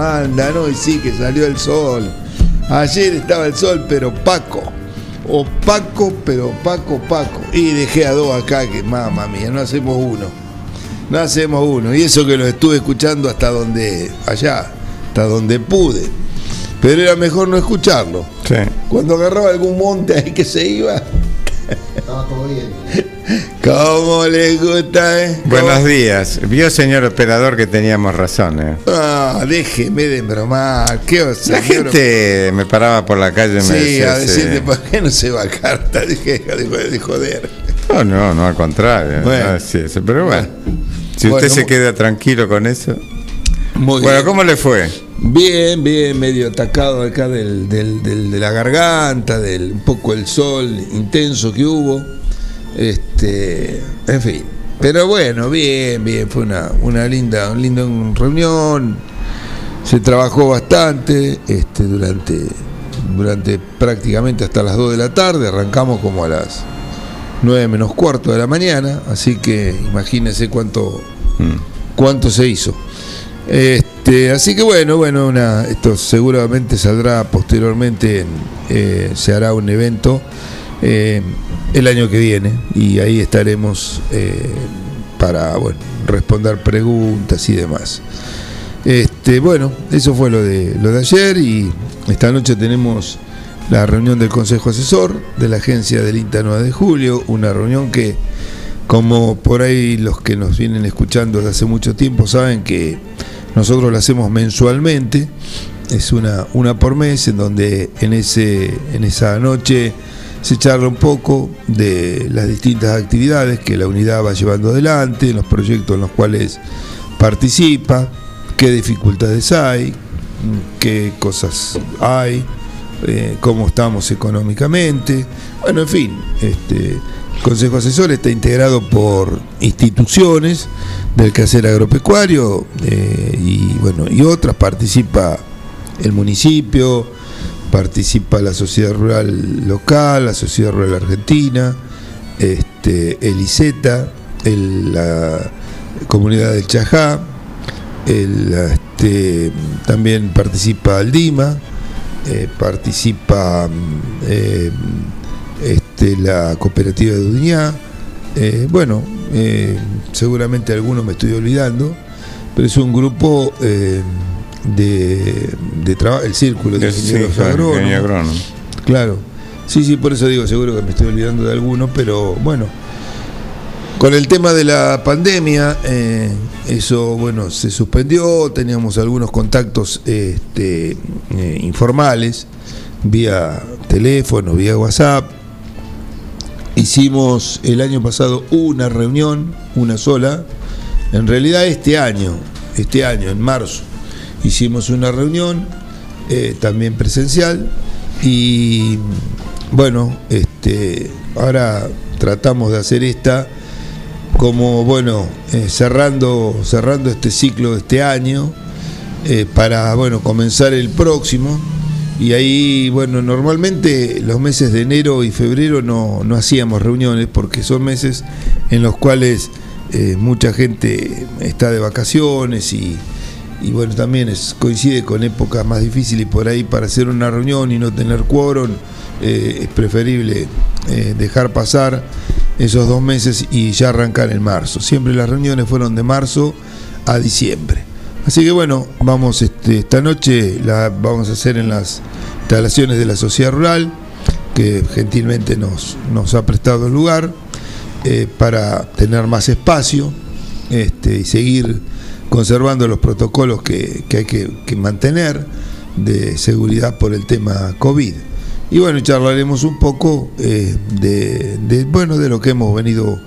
Andan? Hoy sí que salió el sol. Ayer estaba el sol, pero Paco. Opaco, pero opaco, Paco. Y dejé a dos acá que, mamá mía, no hacemos uno. No hacemos uno. Y eso que los estuve escuchando hasta donde, allá, hasta donde pude. Pero era mejor no escucharlo. Sí. Cuando agarraba algún monte ahí que se iba. Estaba todo bien. ¿Cómo les gusta, eh? Buenos días. Vio, señor operador, que teníamos razón. eh. Ah, déjeme de bromar. ¿Qué La gente me paraba por la calle y me Sí, decía. a decirte, sí. ¿por qué no se va a carta? Dije, de, de joder. No, no, no, al contrario. Bueno. es eso, pero bueno. Si Bueno, usted se queda tranquilo con eso. Muy Bueno, bien. ¿cómo le fue? Bien, bien, medio atacado acá del, del- del- de la garganta, del un poco el sol intenso que hubo. Este, en fin. Pero bueno, bien, bien, fue una, una linda, una linda reunión. Se trabajó bastante este, durante, durante prácticamente hasta las 2 de la tarde. Arrancamos como a las 9 menos cuarto de la mañana. Así que imagínense cuánto, Mm. cuánto se hizo. Este, así que bueno, bueno, una, esto seguramente saldrá posteriormente, en, eh, se hará un evento eh, el año que viene y ahí estaremos eh, para bueno, responder preguntas y demás. Este, bueno, eso fue lo de, lo de ayer y esta noche tenemos la reunión del Consejo Asesor de la agencia del INTA 9 de julio, una reunión que como por ahí los que nos vienen escuchando desde hace mucho tiempo saben que nosotros la hacemos mensualmente, es una, una por mes en donde en, ese, en esa noche se charla un poco de las distintas actividades que la unidad va llevando adelante, los proyectos en los cuales participa, qué dificultades hay, qué cosas hay, eh, cómo estamos económicamente. Bueno, en fin, este, el Consejo Asesor está integrado por instituciones del quehacer agropecuario eh, y bueno y otras participa el municipio, participa la sociedad rural local, la sociedad rural argentina, este, el ICETA, el- la comunidad del Chajá, el, este, también participa el DIMA, eh, participa mm, eh, este, la cooperativa de Duñá, eh, bueno, eh, seguramente algunos me estoy olvidando, pero es un grupo de, de trabajo, el círculo de Sí, ingenieros claro, agrónomos. agrónomo. Claro. Sí, sí, por eso digo, seguro que me estoy olvidando de alguno, pero bueno. Con el tema de la pandemia, eh, eso, bueno, se suspendió, teníamos algunos contactos este, eh, informales, vía teléfono, vía WhatsApp. Hicimos el año pasado una reunión, una sola. En realidad este año, este año, en marzo, hicimos una reunión, eh, también presencial, y bueno, este, ahora tratamos de hacer esta como bueno eh, cerrando cerrando este ciclo de este año eh, para bueno comenzar el próximo. Y ahí bueno normalmente los meses de enero y febrero no, no hacíamos reuniones porque son meses en los cuales eh, mucha gente está de vacaciones y, y bueno también coincide con épocas más difíciles y por ahí para hacer una reunión y no tener quórum es preferible dejar pasar esos dos meses y ya arrancar en marzo. Siempre las reuniones fueron de marzo a diciembre. Así que bueno, vamos este, esta noche, la vamos a hacer en las instalaciones de la sociedad rural, que gentilmente nos, nos ha prestado el lugar, eh, para tener más espacio este, y seguir conservando los protocolos que, hay que mantener de seguridad por el tema COVID. Y bueno, charlaremos un poco eh, de, bueno, de lo que hemos venido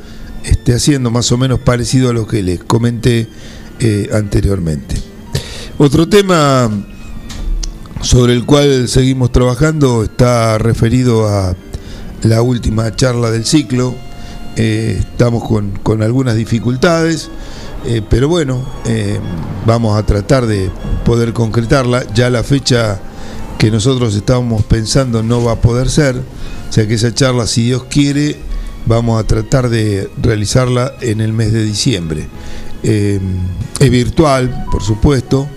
este, haciendo, más o menos parecido a lo que les comenté eh, anteriormente. Otro tema sobre el cual seguimos trabajando está referido a la última charla del ciclo. Eh, estamos con, con, algunas dificultades, pero bueno, vamos a tratar de poder concretarla. Ya la fecha que nosotros estábamos pensando no va a poder ser, o sea que esa charla, si Dios quiere, vamos a tratar de realizarla en el mes de diciembre. Eh, es virtual, por supuesto,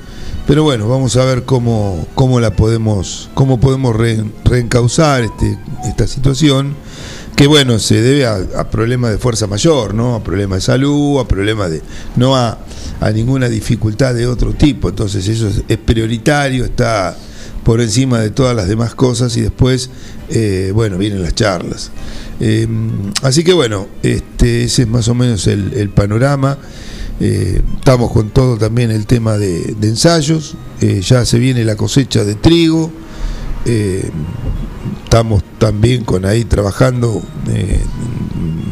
pero bueno, vamos a ver cómo, cómo la podemos, cómo podemos re, reencauzar este, esta situación, que bueno, se debe a, problemas de fuerza mayor, ¿no? A problemas de salud, a problemas de. no a, ninguna dificultad de otro tipo. Entonces, eso es, es prioritario, está por encima de todas las demás cosas y después, eh, bueno, vienen las charlas. Eh, así que bueno, este, ese es más o menos el, panorama. Eh, estamos con todo también el tema de, de ensayos, ya se viene la cosecha de trigo, estamos también con ahí trabajando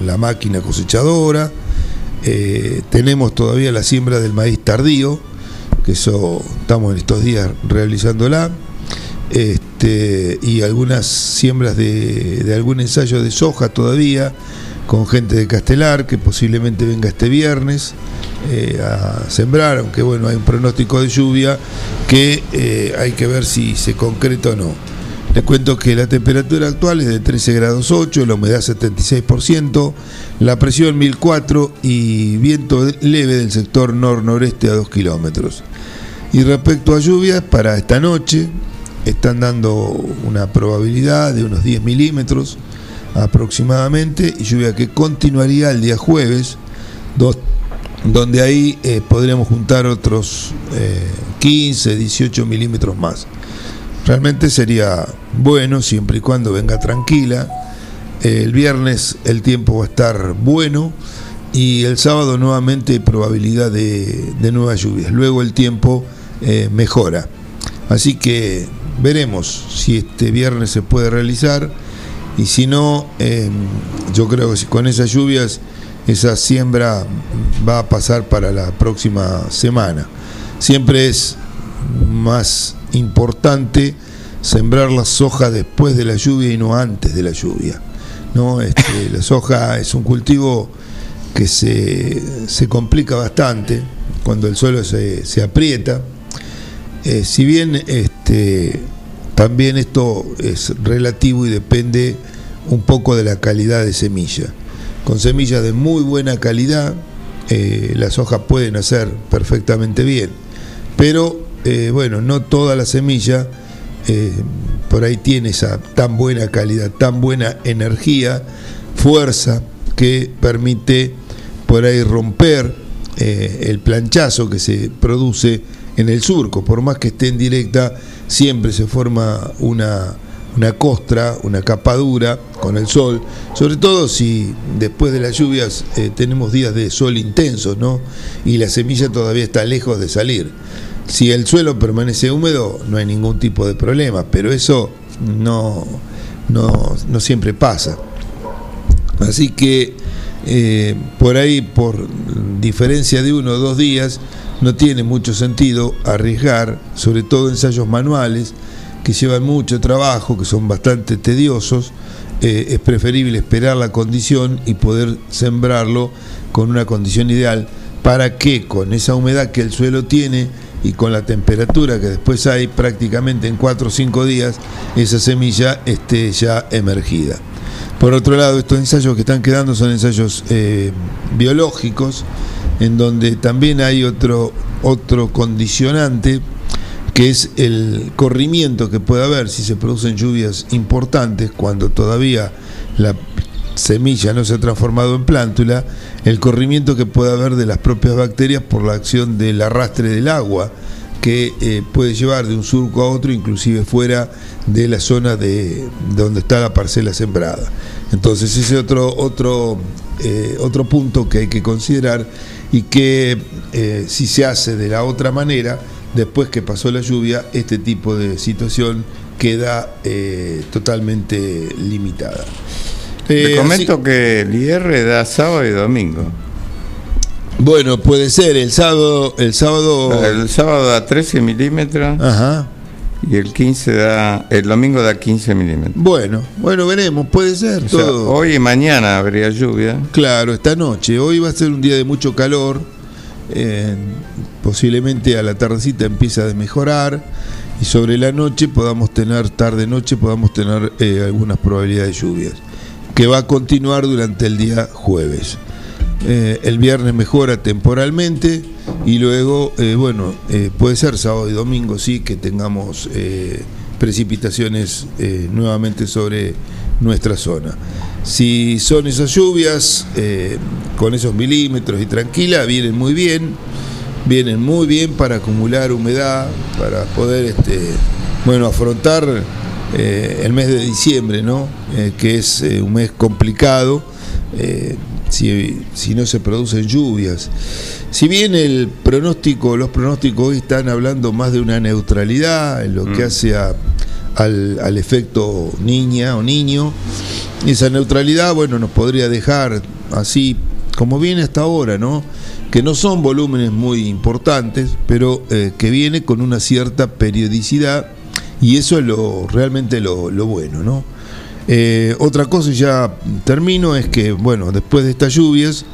la máquina cosechadora, tenemos todavía la siembra del maíz tardío, que eso estamos en estos días realizándola, este, y algunas siembras de, de algún ensayo de soja todavía, con gente de Castelar, que posiblemente venga este viernes eh, a sembrar, aunque bueno, hay un pronóstico de lluvia que eh, hay que ver si se concreta o no. Les cuento que la temperatura actual es de 13 grados 8, la humedad 76%, la presión 1004 y viento leve del sector nor-noreste a 2 kilómetros. Y respecto a lluvias, para esta noche están dando una probabilidad de unos 10 milímetros aproximadamente, y lluvia que continuaría el día jueves, dos, donde ahí eh, podríamos juntar otros eh, 15, 18 milímetros más. Realmente sería bueno siempre y cuando venga tranquila. El viernes el tiempo va a estar bueno y el sábado nuevamente probabilidad de, de nuevas lluvias. Luego el tiempo eh, mejora. Así que veremos si este viernes se puede realizar y si no, eh, yo creo que con esas lluvias esa siembra va a pasar para la próxima semana. Siempre es más importante sembrar la soja después de la lluvia y no antes de la lluvia. ¿no? Este, la soja es un cultivo que se, se complica bastante cuando el suelo se, se aprieta. Eh, si bien este, también esto es relativo y depende un poco de la calidad de semilla. Con semillas de muy buena calidad, eh, las hojas pueden hacer perfectamente bien. Pero eh, bueno, no toda la semilla eh, por ahí tiene esa tan buena calidad, tan buena energía, fuerza que permite por ahí romper el planchazo que se produce en el surco. Por más que esté en directa, siempre se forma una, una costra, una capa dura con el sol, sobre todo si después de las lluvias eh, tenemos días de sol intensos, ¿no? Y la semilla todavía está lejos de salir. Si el suelo permanece húmedo, no hay ningún tipo de problema, pero eso no, no, no siempre pasa. Así que eh, por ahí, por diferencia de uno o dos días, no tiene mucho sentido arriesgar, sobre todo ensayos manuales, que llevan mucho trabajo, que son bastante tediosos, eh, es preferible esperar la condición y poder sembrarlo con una condición ideal. Para que con esa humedad que el suelo tiene y con la temperatura que después hay prácticamente en 4 o 5 días, esa semilla esté ya emergida. Por otro lado, estos ensayos que están quedando son ensayos eh, biológicos, en donde también hay otro, otro condicionante que es el corrimiento que puede haber si se producen lluvias importantes cuando todavía la, semilla no se ha transformado en plántula, el corrimiento que puede haber de las propias bacterias por la acción del arrastre del agua que eh, puede llevar de un surco a otro, inclusive fuera de la zona de donde está la parcela sembrada. Entonces ese es otro, otro, eh, otro punto que hay que considerar y que eh, si se hace de la otra manera, después que pasó la lluvia, este tipo de situación queda totalmente limitada. Te comento que el IR da sábado y domingo. Bueno, puede ser, el sábado... El sábado, el sábado da 13 milímetros. Ajá. Y el 15 da, el domingo da 15 milímetros. Bueno, bueno, veremos, puede ser todo. hoy y mañana habría lluvia. Claro, esta noche. Hoy va a ser un día de mucho calor. Eh, posiblemente a la tardecita empieza a mejorar y sobre la noche podamos tener, tarde noche, podamos tener eh, algunas probabilidades de lluvias, que va a continuar durante el día jueves. Eh, el viernes mejora temporalmente y luego, eh, bueno, eh, puede ser sábado y domingo, sí, que tengamos precipitaciones nuevamente sobre nuestra zona. Si son esas lluvias con esos milímetros y tranquila, vienen muy bien, vienen muy bien para acumular humedad, para poder, este, bueno, afrontar el mes de diciembre, ¿no? que es un mes complicado si, no se producen lluvias. Si bien el pronóstico, los pronósticos hoy están hablando más de una neutralidad en lo que mm. hace al, al, efecto niña o niño, esa neutralidad, bueno, nos podría dejar así como viene hasta ahora, ¿no? Que no son volúmenes muy importantes, pero eh, que viene con una cierta periodicidad y eso es lo realmente lo, lo bueno, ¿no? Eh, otra cosa, y ya termino, es que, bueno, después de estas lluvias,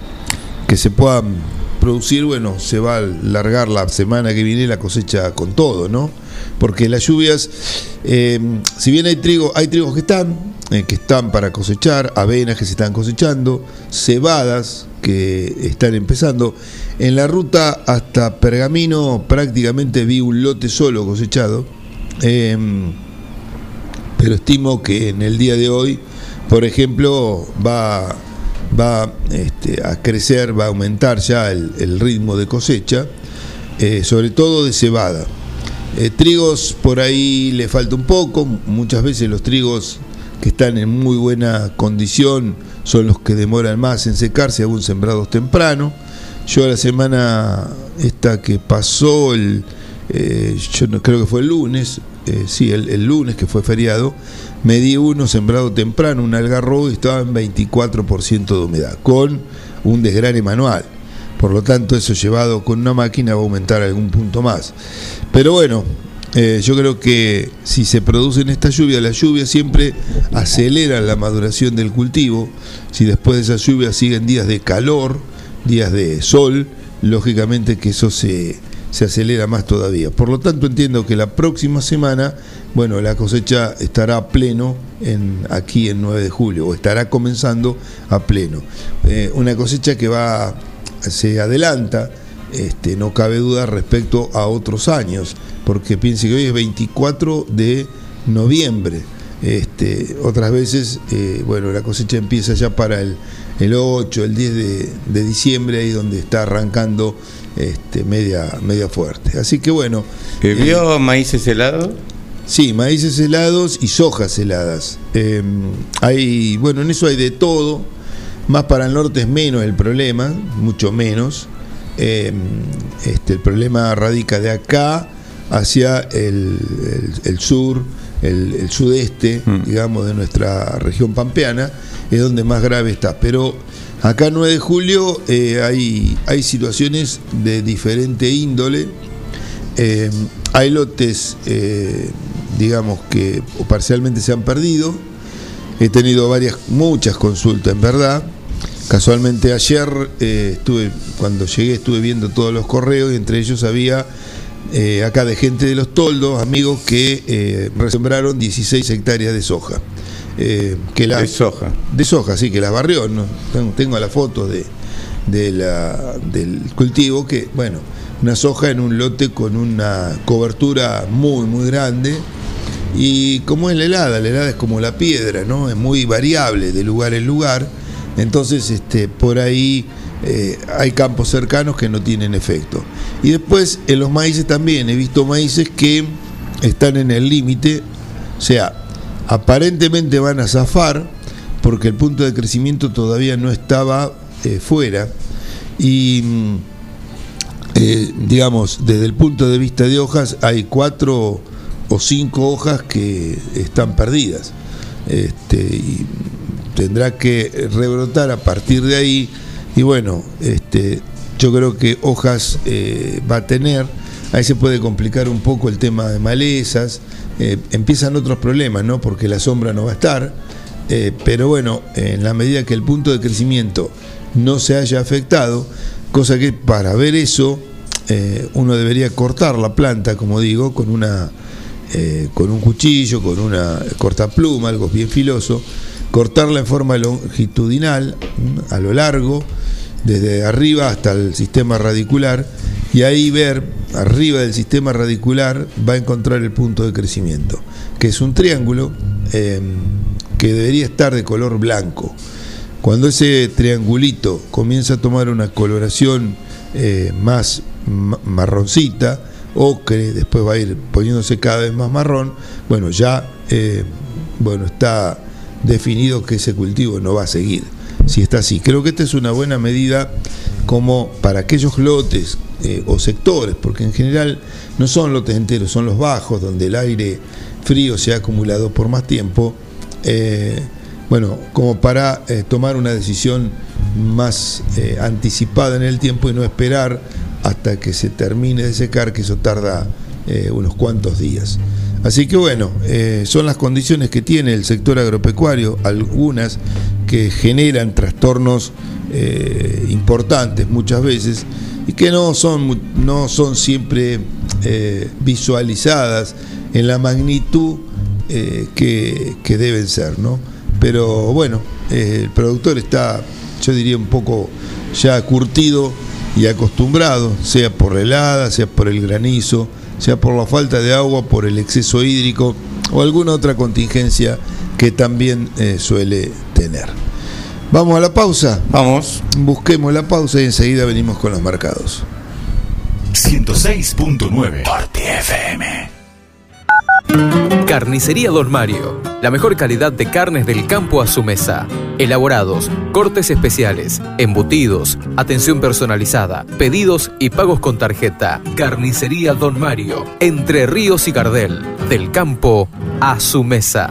que se puedan producir, bueno, se va a largar la semana que viene la cosecha con todo, ¿no? Porque las lluvias, eh, si bien hay trigo, hay trigos que están, eh, que están para cosechar, avenas que se están cosechando, cebadas que están empezando. En la ruta hasta Pergamino prácticamente vi un lote solo cosechado pero estimo que en el día de hoy, por ejemplo, va, va este, a crecer, va a aumentar ya el, ritmo de cosecha, eh, sobre todo de cebada. Eh, trigos por ahí le falta un poco, muchas veces los trigos que están en muy buena condición son los que demoran más en secarse, aún sembrados temprano. Yo la semana esta que pasó, el, eh, yo no, creo que fue el lunes, eh, sí, el, lunes que fue feriado, me di uno sembrado temprano, un algarrobo y estaba en 24% de humedad, con un desgrane manual. Por lo tanto, eso llevado con una máquina va a aumentar algún punto más. Pero bueno, eh, yo creo que si se producen estas lluvias, las lluvias siempre aceleran la maduración del cultivo. Si después de esas lluvias siguen días de calor, días de sol, lógicamente que eso se, se acelera más todavía. Por lo tanto, entiendo que la próxima semana, bueno, la cosecha estará a pleno en, aquí en 9 de julio, o estará comenzando a pleno. Eh, una cosecha que va, se adelanta, este, no cabe duda respecto a otros años, porque piense que hoy es 24 de noviembre. Este, otras veces, eh, bueno, la cosecha empieza ya para el, el 8, el 10 de, de diciembre, ahí donde está arrancando este, media, media fuerte. Así que bueno. ¿Vio eh, maíces helados? Sí, maíces helados y sojas heladas. Em, hay, bueno, en eso hay de todo. Más para el norte es menos el problema, mucho menos. Em, este, el problema radica de acá hacia el, sur, el, sudeste, mm. digamos, de nuestra región pampeana, es donde más grave está. Pero Acá en 9 de julio eh, hay, hay situaciones de diferente índole. Eh, hay lotes, eh, digamos, que parcialmente se han perdido. He tenido varias, muchas consultas, en verdad. Casualmente ayer estuve, cuando llegué, estuve viendo todos los correos y entre ellos había acá de gente de los toldos, amigos que resembraron 16 hectáreas de soja. Eh, que la, de soja. De soja, sí, que las barrió. ¿no? Tengo, la foto de, de la, del cultivo, que, bueno, una soja en un lote con una cobertura muy, muy grande. Y como es la helada, la helada es como la piedra, ¿no? Es muy variable de lugar en lugar. Entonces, este, por ahí eh, hay campos cercanos que no tienen efecto. Y después en los maíces también he visto maíces que están en el límite, o sea, aparentemente van a zafar porque el punto de crecimiento todavía no estaba eh, fuera y mm, eh, digamos desde el punto de vista de hojas hay cuatro o cinco hojas que están perdidas este, y tendrá que rebrotar a partir de ahí y bueno este, yo creo que hojas eh, va a tener ahí se puede complicar un poco el tema de malezas eh, empiezan otros problemas, ¿no? Porque la sombra no va a estar, eh, pero bueno, en la medida que el punto de crecimiento no se haya afectado, cosa que para ver eso uno debería cortar la planta, como digo, con una con un cuchillo, con una cortapluma, algo bien filoso, cortarla en forma longitudinal, a lo largo, desde arriba hasta el sistema radicular, y ahí ver arriba del sistema radicular va a encontrar el punto de crecimiento, que es un triángulo em, que debería estar de color blanco. Cuando ese triangulito comienza a tomar una coloración eh, más marroncita, ocre, después va a ir poniéndose cada vez más marrón, bueno, ya eh, bueno, está definido que ese cultivo no va a seguir. Si está así, creo que esta es una buena medida como para aquellos lotes eh, o sectores, porque en general no son lotes enteros, son los bajos, donde el aire frío se ha acumulado por más tiempo, eh, bueno, como para eh, tomar una decisión más anticipada en el tiempo y no esperar hasta que se termine de secar, que eso tarda unos cuantos días. Así que bueno, son las condiciones que tiene el sector agropecuario, algunas que generan trastornos importantes muchas veces y que no son, no son siempre eh, visualizadas en la magnitud eh, que, deben ser, ¿no? Pero bueno, eh, el productor está, yo diría, un poco ya curtido y acostumbrado, sea por la helada, sea por el granizo, sea por la falta de agua, por el exceso hídrico o alguna otra contingencia que también suele tener. Vamos a la pausa. Vamos. Busquemos la pausa y enseguida venimos con los marcados. 106.9 Party FM. Carnicería Don Mario. La mejor calidad de carnes del campo a su mesa. Elaborados, cortes especiales, embutidos, atención personalizada, pedidos y pagos con tarjeta. Carnicería Don Mario. Entre Ríos y Gardel. Del campo a su mesa.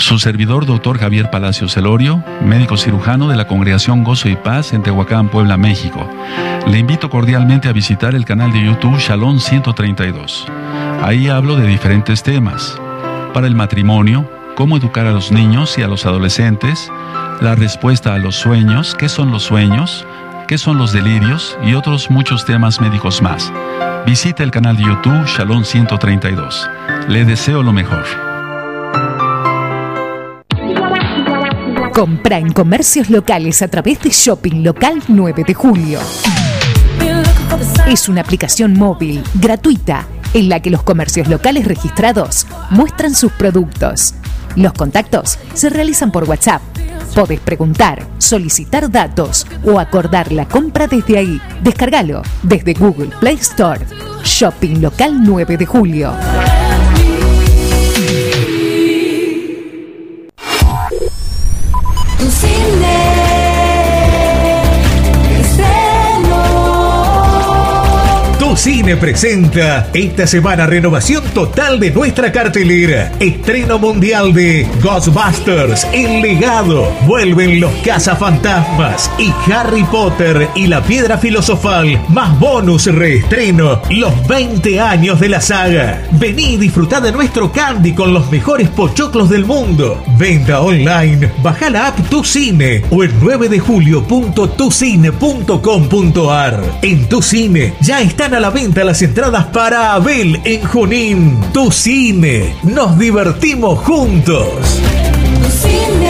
Su servidor, doctor Javier Palacios Celorio, médico cirujano de la Congregación Gozo y Paz en Tehuacán, Puebla, México. Le invito cordialmente a visitar el canal de YouTube Shalom 132. Ahí hablo de diferentes temas para el matrimonio, cómo educar a los niños y a los adolescentes, la respuesta a los sueños, qué son los sueños, qué son los delirios y otros muchos temas médicos más. Visite el canal de YouTube Shalom 132. Le deseo lo mejor. Compra en comercios locales a través de Shopping Local 9 de Julio. Es una aplicación móvil, gratuita en la que los comercios locales registrados muestran sus productos. Los contactos se realizan por WhatsApp. Podés preguntar, solicitar datos o acordar la compra desde ahí. Descárgalo desde Google Play Store. Shopping Local 9 de Julio. Enciende. Cine presenta esta semana renovación total de nuestra cartelera. Estreno mundial de Ghostbusters, El Legado. Vuelven los cazafantasmas y Harry Potter y la piedra filosofal. Más bonus reestreno. Los 20 años de la saga. Vení y disfrutá de nuestro candy con los mejores pochoclos del mundo. Venta online. Baja la app Tu Cine o en 9 de julio.tucine.com.ar. En Tu Cine ya están a la venta las entradas para Abel en Junín. Tu Cine. Nos divertimos juntos. Tu cine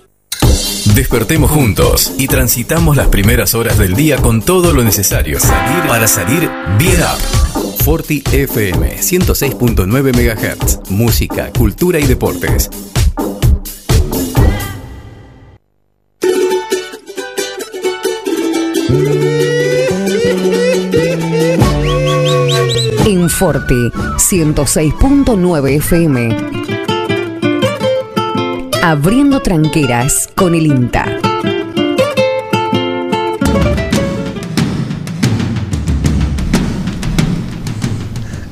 Despertemos juntos y transitamos las primeras horas del día con todo lo necesario para salir bien up. Forti FM 106.9 MHz. Música, cultura y deportes. En Forte 106.9 FM. Abriendo tranqueras con el INTA.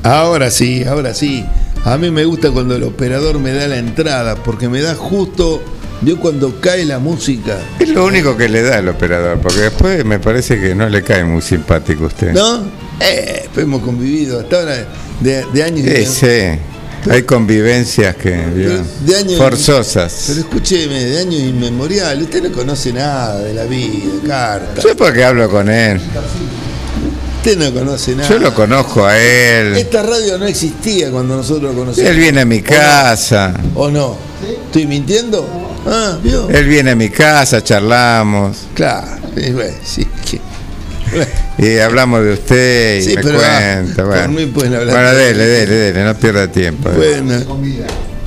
Ahora sí, ahora sí. A mí me gusta cuando el operador me da la entrada, porque me da justo, vio cuando cae la música. Es lo único que le da al operador, porque después me parece que no le cae muy simpático a usted. ¿No? Eh, pues hemos convivido hasta ahora de, de años y Sí, sí. Hay convivencias que vio, de años forzosas. Pero escúcheme, de años inmemoriales, usted no conoce nada de la vida, carta. Yo porque hablo con él. Usted no conoce nada. Yo lo conozco a él. Esta radio no existía cuando nosotros lo conocimos. Él viene a mi casa. ¿O no? ¿Estoy mintiendo? Ah, ¿vio? Él viene a mi casa, charlamos. Claro, sí. Y hablamos de usted y Sí, me pero, ah, cuenta. por bueno. mí pueden hablar Bueno, dele, dele, dele, no pierda tiempo. Bueno,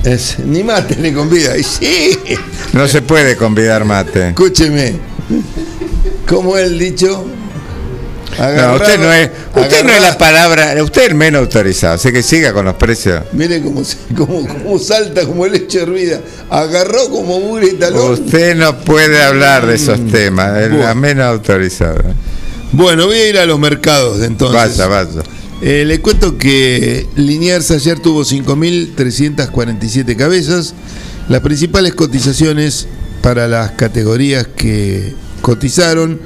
es- ni mate le convida. Y sí, No se puede convidar mate. escúcheme. Como el dicho. No, usted no es, usted no es la palabra, usted es el menos autorizado, así que siga con los precios. Mire cómo, cómo, cómo salta como leche hervida. Agarró como mugre y talón. Usted no puede hablar de esos temas, es la menos autorizada. Bueno, voy a ir a los mercados de entonces. Vaya, vaya. Eh, le cuento que Liniers ayer tuvo 5.347 cabezas. Las principales cotizaciones para las categorías que cotizaron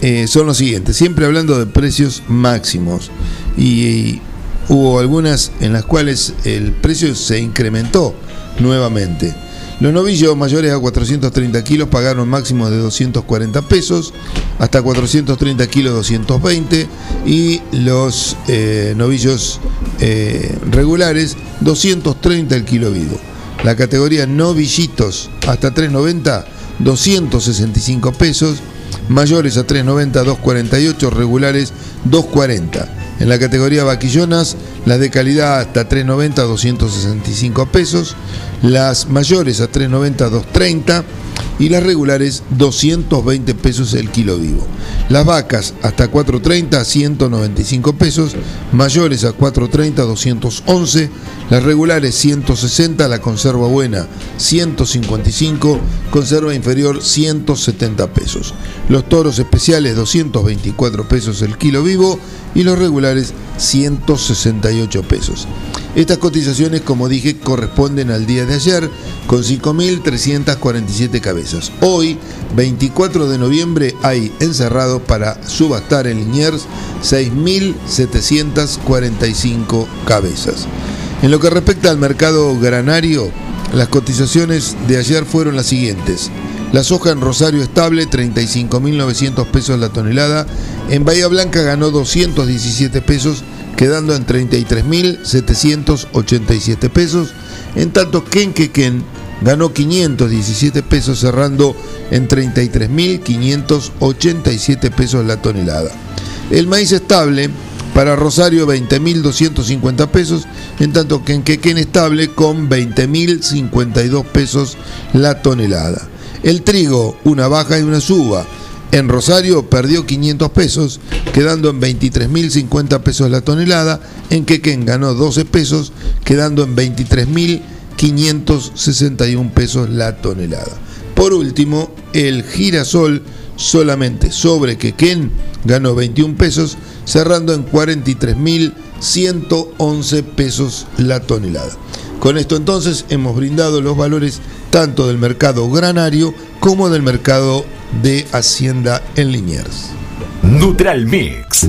eh, son los siguientes, siempre hablando de precios máximos. Y, y hubo algunas en las cuales el precio se incrementó nuevamente. Los novillos mayores a 430 kilos pagaron máximo de 240 pesos, hasta 430 kilos 220 y los eh, novillos eh, regulares 230 el kilo vivo. La categoría novillitos hasta 390 265 pesos, mayores a 390 248, regulares 240. En la categoría vaquillonas, las de calidad hasta 390 265 pesos, las mayores a 390 230 y las regulares 220 pesos el kilo vivo. Las vacas hasta 430 195 pesos, mayores a 430 211, las regulares 160, la conserva buena 155, conserva inferior 170 pesos. Los toros especiales 224 pesos el kilo vivo. Y los regulares 168 pesos. Estas cotizaciones, como dije, corresponden al día de ayer con 5.347 cabezas. Hoy, 24 de noviembre, hay encerrado para subastar en Liniers 6.745 cabezas. En lo que respecta al mercado granario, las cotizaciones de ayer fueron las siguientes. La soja en Rosario estable, 35.900 pesos la tonelada. En Bahía Blanca ganó 217 pesos, quedando en 33.787 pesos. En tanto que en Quequén ganó 517 pesos cerrando en 33.587 pesos la tonelada. El maíz estable para Rosario 20.250 pesos, en tanto que estable con 20.052 pesos la tonelada. El trigo, una baja y una suba. En Rosario perdió 500 pesos, quedando en 23.050 pesos la tonelada. En Quequén ganó 12 pesos, quedando en 23.561 pesos la tonelada. Por último, el girasol solamente sobre Quequén ganó 21 pesos, cerrando en 43.111 pesos la tonelada. Con esto entonces hemos brindado los valores tanto del mercado granario como del mercado de Hacienda en Liniers. Neutral Mix.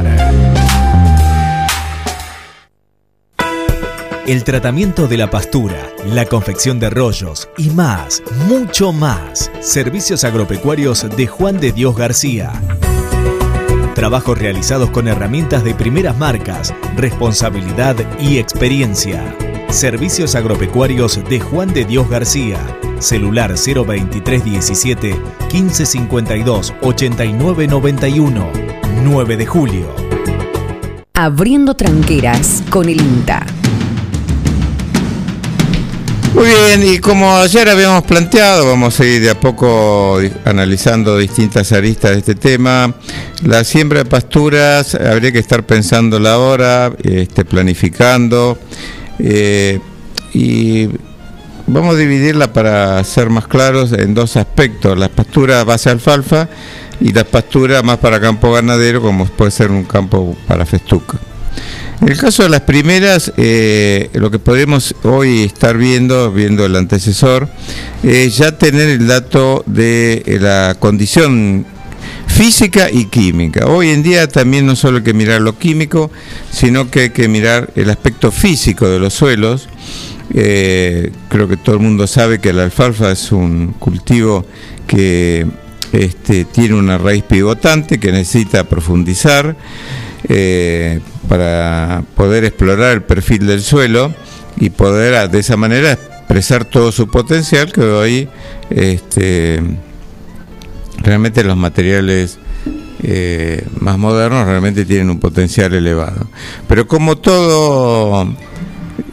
el tratamiento de la pastura, la confección de rollos y más, mucho más. Servicios agropecuarios de Juan de Dios García. Trabajos realizados con herramientas de primeras marcas, responsabilidad y experiencia. Servicios agropecuarios de Juan de Dios García. Celular 02317 1552 8991. 9 de julio. Abriendo tranqueras con el INTA. Muy bien, y como ayer habíamos planteado, vamos a ir de a poco analizando distintas aristas de este tema. La siembra de pasturas, habría que estar pensándola ahora, este, planificando. Eh, y vamos a dividirla para ser más claros en dos aspectos, las pasturas base alfalfa y las pasturas más para campo ganadero, como puede ser un campo para festuca. En el caso de las primeras, eh, lo que podemos hoy estar viendo, viendo el antecesor, es ya tener el dato de eh, la condición física y química. Hoy en día también no solo hay que mirar lo químico, sino que hay que mirar el aspecto físico de los suelos. Eh, creo que todo el mundo sabe que la alfalfa es un cultivo que este, tiene una raíz pivotante que necesita profundizar eh, para poder explorar el perfil del suelo y poder de esa manera expresar todo su potencial que hoy este, realmente los materiales eh, más modernos realmente tienen un potencial elevado. Pero como todo,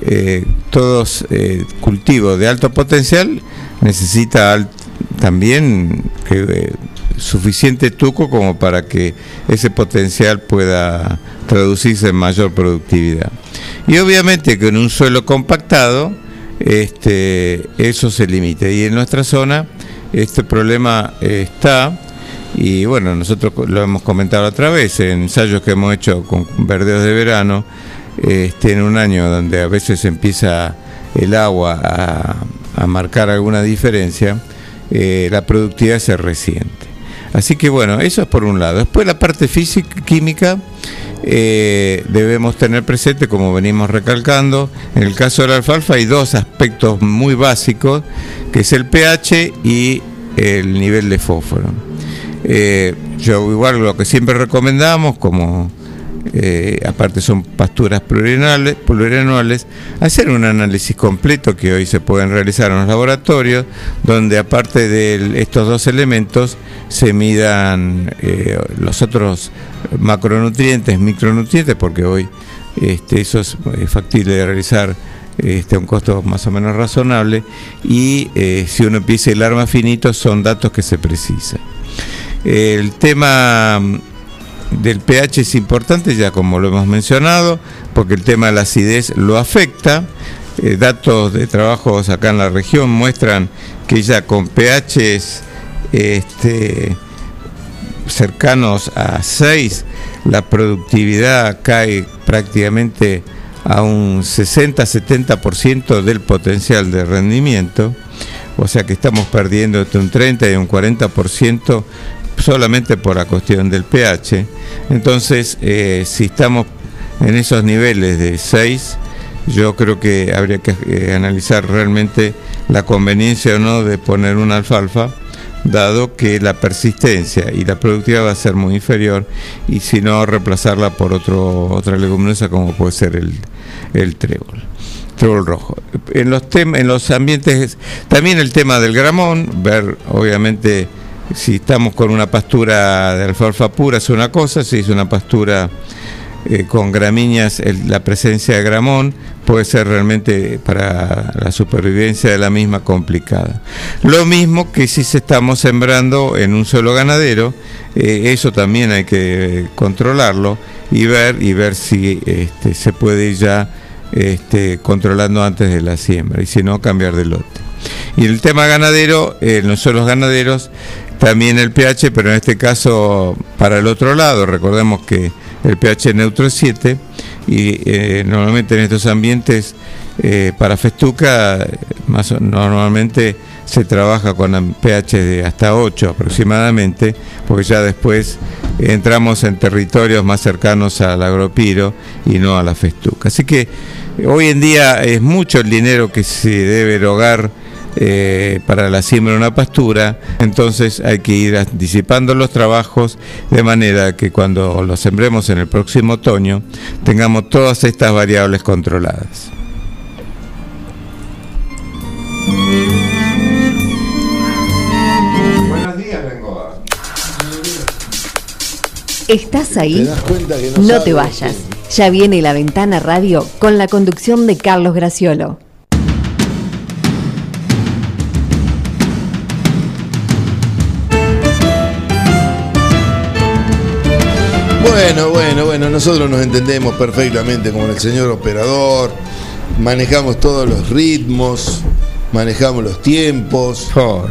eh, todos eh, cultivos de alto potencial, necesita también que, suficiente tuco como para que ese potencial pueda traducirse en mayor productividad. Y obviamente que en un suelo compactado, este, eso se limita. Y en nuestra zona este problema está y bueno, nosotros lo hemos comentado otra vez en ensayos que hemos hecho con verdeos de verano, este, en un año donde a veces empieza el agua a, marcar alguna diferencia, eh, la productividad se resiente. Así que bueno, eso es por un lado. Después la parte física, química, eh, debemos tener presente, como venimos recalcando, en el caso de la alfalfa hay dos aspectos muy básicos, que es el pH y el nivel de fósforo. Eh, yo igual lo que siempre recomendamos, como eh, aparte son pasturas plurianuales, hacer un análisis completo que hoy se pueden realizar en los laboratorios, donde aparte de estos dos elementos se midan eh, los otros macronutrientes, micronutrientes, porque hoy este, eso es factible de realizar este, a un costo más o menos razonable, y eh, si uno empieza el arma finito son datos que se precisan. El tema del pH es importante, ya como lo hemos mencionado, porque el tema de la acidez lo afecta. Eh, datos de trabajos acá en la región muestran que ya con pHs este, cercanos a 6, la productividad cae prácticamente a un 60-70% del potencial de rendimiento, o sea que estamos perdiendo entre un 30 y un 40% solamente por la cuestión del pH. Entonces, eh, si estamos en esos niveles de 6, yo creo que habría que eh, analizar realmente la conveniencia o no de poner una alfalfa, dado que la persistencia y la productividad va a ser muy inferior, y si no, reemplazarla por otro, otra leguminosa como puede ser el, trébol. Trébol rojo. En los, en los ambientes, también el tema del gramón, ver obviamente si estamos con una pastura de alfalfa pura es una cosa, si es una pastura eh, con gramíneas, la presencia de gramón puede ser realmente para la supervivencia de la misma complicada. Lo mismo que si se estamos sembrando en un solo ganadero, eh, eso también hay que controlarlo y ver y ver si este, se puede ir ya este, controlando antes de la siembra y si no cambiar de lote. Y el tema ganadero, eh, no son los ganaderos, también el pH, pero en este caso para el otro lado, recordemos que el pH neutro es 7 y eh, normalmente en estos ambientes eh, para festuca más, normalmente se trabaja con pH de hasta 8 aproximadamente, porque ya después entramos en territorios más cercanos al agropiro y no a la festuca. Así que hoy en día es mucho el dinero que se debe erogar eh, para la siembra de una pastura, entonces hay que ir anticipando los trabajos de manera que cuando lo sembremos en el próximo otoño tengamos todas estas variables controladas. Buenos días, Bengoa. ¿Estás ahí? ¿Te das cuenta que no no te vayas. Ya viene la ventana radio con la conducción de Carlos Graciolo. Bueno, bueno, bueno, nosotros nos entendemos perfectamente como el señor operador, manejamos todos los ritmos, manejamos los tiempos,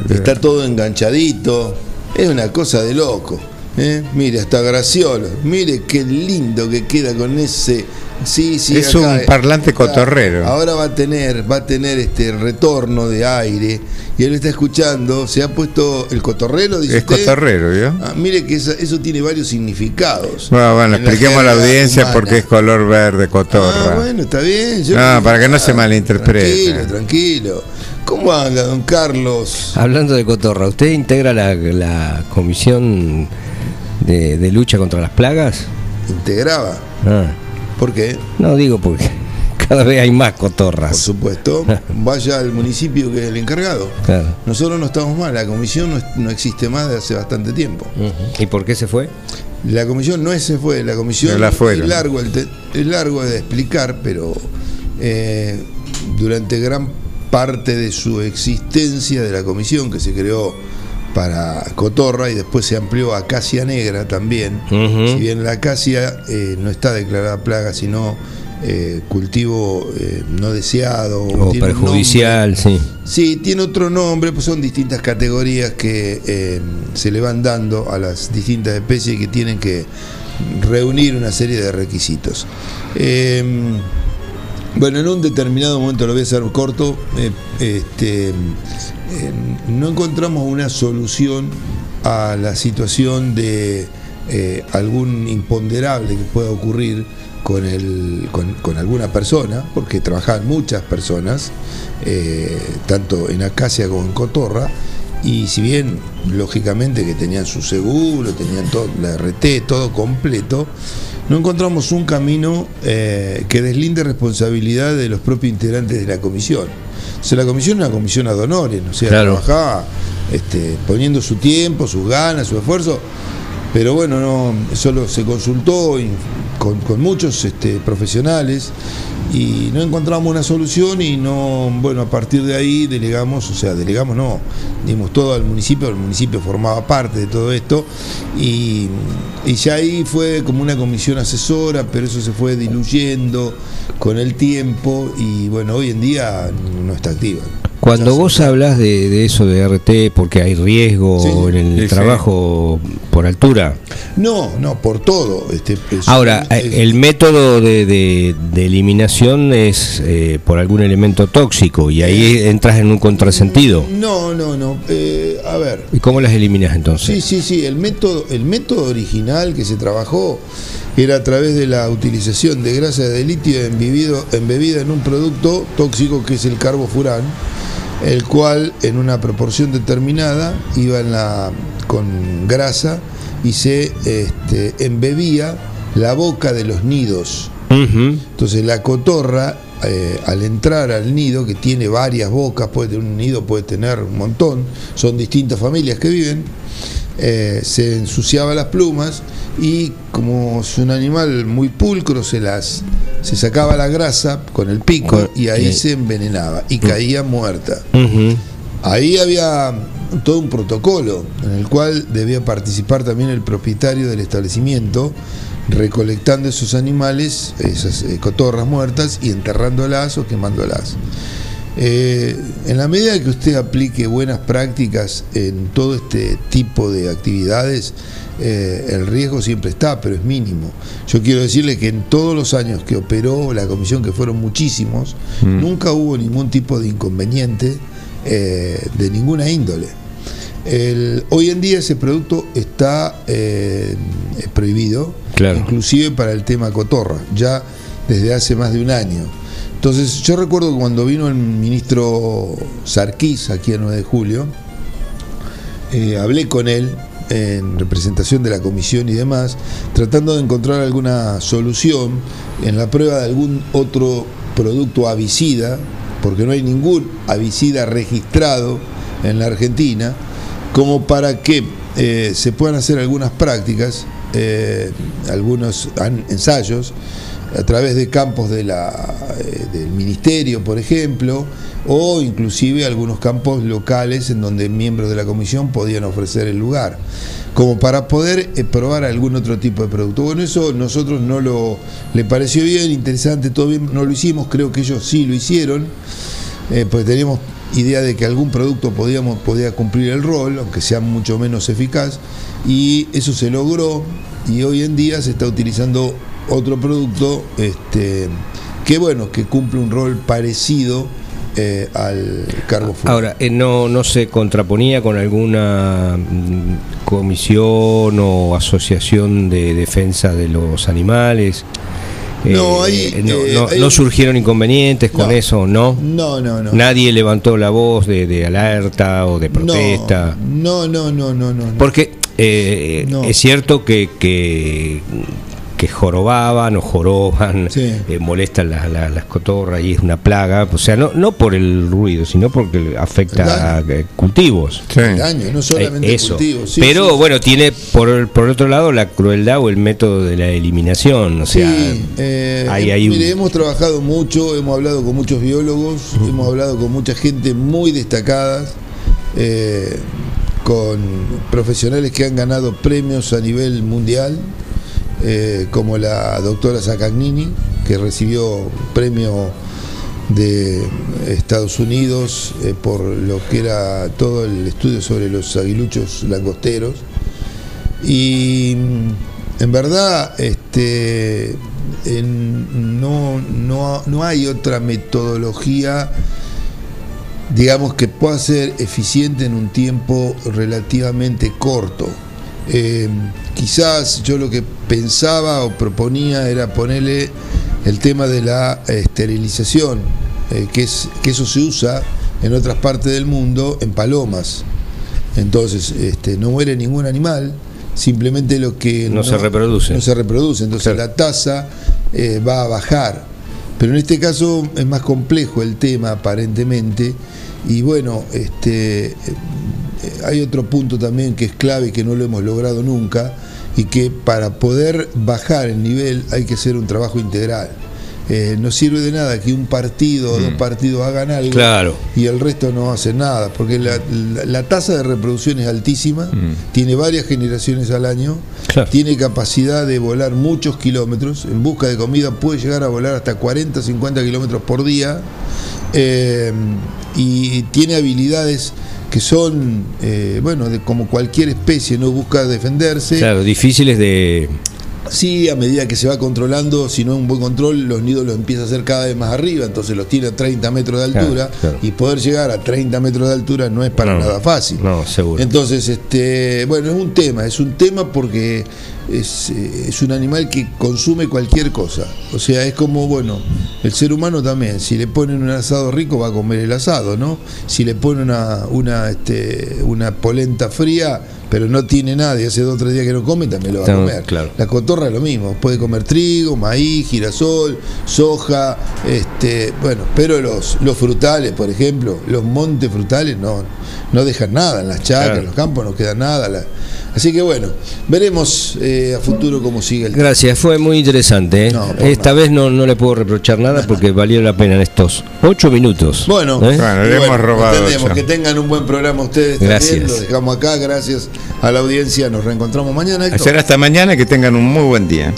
está todo enganchadito, es una cosa de loco. ¿eh? Mire, hasta Graciolo, mire qué lindo que queda con ese... Sí, sí, Es acá, un eh, parlante acá. cotorrero. Ahora va a tener, va a tener este retorno de aire y él está escuchando, se ha puesto el cotorrero, dice Es usted? cotorrero, ¿vio? Ah, mire que esa- eso tiene varios significados. Bueno, bueno, En la expliquemos a la audiencia humana. por qué es color verde cotorra. Ah, bueno, está bien. yo- No, para que no se Ah, malinterprete. Tranquilo, tranquilo. ¿Cómo anda, don Carlos? Hablando de Cotorra, ¿usted integra la, la comisión de, de lucha contra las plagas? ¿Integraba? Ah. ¿Por qué? No, digo porque cada vez hay más cotorras. Por supuesto. Vaya al municipio que es el encargado. Claro. Nosotros no estamos mal, la comisión no, no existe más de hace bastante tiempo. ¿Y por qué se fue? La comisión no es se fue, la comisión la es largo, el te- es largo de explicar, pero eh, durante gran parte de su existencia de la comisión que se creó para Cotorra y después se amplió a Acacia Negra también. Si bien la acacia eh, no está declarada plaga, sino eh, cultivo eh, no deseado O perjudicial, sí. Sí, tiene otro nombre, pues son distintas categorías que se le van dando a las distintas especies que tienen que reunir una serie de requisitos. Bueno, en un determinado momento, lo voy a hacer corto, eh, este, eh, no encontramos una solución a la situación de eh, algún imponderable que pueda ocurrir con, el, con, con alguna persona, porque trabajaban muchas personas, eh, tanto en Acacia como en Cotorra, y si bien lógicamente que tenían su seguro, tenían todo, la RT, todo completo, no encontramos un camino eh, que deslinde responsabilidad de los propios integrantes de la comisión. O sea, la comisión es una comisión ad honorem, o sea, Claro. trabajaba este, poniendo su tiempo, sus ganas, su esfuerzo, pero bueno, no, solo se consultó con muchos este, profesionales y no encontramos una solución y no, bueno, a partir de ahí delegamos, o sea, delegamos no, dimos todo al municipio, el municipio formaba parte de todo esto y, y ya ahí fue como una comisión asesora, pero eso se fue diluyendo con el tiempo y bueno, hoy en día no está activa. Cuando vos hablas de, de eso de RT, porque hay riesgo Sí. en el trabajo por altura. No, no, por todo. Este, es- Ahora, es- eh, el método de, de- de eliminación es eh, por algún elemento tóxico y ahí entras en un contrasentido. No, no, no. eh, a ver. ¿Y cómo las eliminas entonces? Sí, sí, sí. El método, el método original que se trabajó era a través de la utilización de grasa de litio embebido, embebida en un producto tóxico que es el carbofurán, el cual en una proporción determinada iba en la, con grasa y se este, embebía la boca de los nidos. Entonces la cotorra, eh, al entrar al nido, que tiene varias bocas, puede tener un nido, puede tener un montón, son distintas familias que viven, eh, se ensuciaba las plumas y como es un animal muy pulcro, se las se sacaba la grasa con el pico y ahí se envenenaba y caía muerta. Ahí había todo un protocolo en el cual debía participar también el propietario del establecimiento, recolectando esos animales, esas eh, cotorras muertas, y enterrándolas o quemándolas. Eh, en la medida que usted aplique buenas prácticas en todo este tipo de actividades, eh, el riesgo siempre está, pero es mínimo. Yo quiero decirle que en todos los años que operó la comisión, que fueron muchísimos, Mm. nunca hubo ningún tipo de inconveniente eh, de ninguna índole. El- hoy en día ese producto está eh, prohibido, Claro. inclusive para el tema cotorra, ya desde hace más de un año. Entonces yo recuerdo cuando vino el ministro Sarkis aquí el 9 de julio, eh, hablé con él en representación de la comisión y demás, tratando de encontrar alguna solución en la prueba de algún otro producto avicida, porque no hay ningún avicida registrado en la Argentina, como para que eh, se puedan hacer algunas prácticas, eh, algunos ensayos, a través de campos eh, del ministerio, por ejemplo, o inclusive algunos campos locales en donde miembros de la comisión podían ofrecer el lugar, como para poder eh, probar algún otro tipo de producto. Bueno, eso nosotros no lo le pareció bien, interesante, todo bien, no lo hicimos, creo que ellos sí lo hicieron, eh, pues teníamos idea de que algún producto podíamos, podía cumplir el rol, aunque sea mucho menos eficaz, y eso se logró, y hoy en día se está utilizando otro producto este, que bueno, que cumple un rol parecido eh, al carbofuro. Ahora, eh, no, no se contraponía con alguna mm, comisión o asociación de defensa de los animales. No, Eh, no, eh, no- no surgieron inconvenientes con No. eso, ¿no? No, no, no. Nadie levantó la voz de, de alerta o de protesta. No, no, no, no, no. no. Porque eh, No. es cierto que, que, que jorobaban o joroban, Sí. eh, molestan las, cotorras y es una plaga. O sea, no, no por el ruido, sino porque afecta a eh, cultivos. Daño, no solamente Eh, eso. cultivos. sí, Pero sí. bueno, tiene por, por otro lado la crueldad o el método de la eliminación. O sea, Sí, eh, hay- eh, hay un- mire, hemos trabajado mucho, hemos hablado con muchos biólogos, hemos hablado con mucha gente muy destacada, eh, con profesionales que han ganado premios a nivel mundial, eh, como la doctora Sacagnini, que recibió premio de Estados Unidos eh, por lo que era todo el estudio sobre los aguiluchos langosteros. Y mm, en verdad, este, no, no, no hay otra metodología, digamos, que pueda ser eficiente en un tiempo relativamente corto. Eh, quizás yo lo que pensaba o proponía era ponerle el tema de la esterilización, eh, que, es, que eso se usa en otras partes del mundo en palomas. Entonces, este, no muere ningún animal, simplemente lo que No se reproduce. No se reproduce, entonces la tasa eh, va a bajar. Pero en este caso es más complejo el tema aparentemente. Y bueno, este, hay otro punto también que es clave y que no lo hemos logrado nunca y que para poder bajar el nivel hay que hacer un trabajo integral. Eh, no sirve de nada que un partido o dos partidos hagan algo Claro. y el resto no hace nada, porque la, la- la tasa de reproducción es altísima, tiene varias generaciones al año, tiene capacidad de volar muchos kilómetros, en busca de comida puede llegar a volar hasta 40, 50 kilómetros por día, eh, y tiene habilidades que son, eh, bueno, de, como cualquier especie, no busca defenderse. Claro, difíciles de, Sí, a medida que se va controlando, si no hay un buen control, los nidos los empieza a hacer cada vez más arriba, entonces los tiene a 30 metros de altura Claro, claro. y poder llegar a 30 metros de altura no es para No, nada fácil. No, seguro. Entonces, este, bueno, es un tema, es un tema porque es, eh, es un animal que consume cualquier cosa. O sea, es como, bueno, el ser humano también, si le ponen un asado rico va a comer el asado, ¿no? Si le ponen una, una, este, una polenta fría, pero no tiene nada y hace dos o tres días que no come, también lo va a comer. claro. La cotorra es lo mismo, puede comer trigo, maíz, girasol, soja, este, bueno, pero los, los frutales, por ejemplo, los montes frutales no, no dejan nada en las chacras, Claro. en los campos no queda nada. la- así que bueno, veremos eh, a futuro cómo sigue el Gracias, fue muy interesante. ¿eh? No, Esta vez no, no le puedo reprochar nada porque valió la pena en estos ocho minutos. Bueno, ¿Eh? Bueno, le hemos bueno, robado entendemos ya. que tengan un buen programa ustedes Gracias. también, lo dejamos acá, gracias a la audiencia, nos reencontramos mañana. Será hasta mañana que tengan un muy buen día.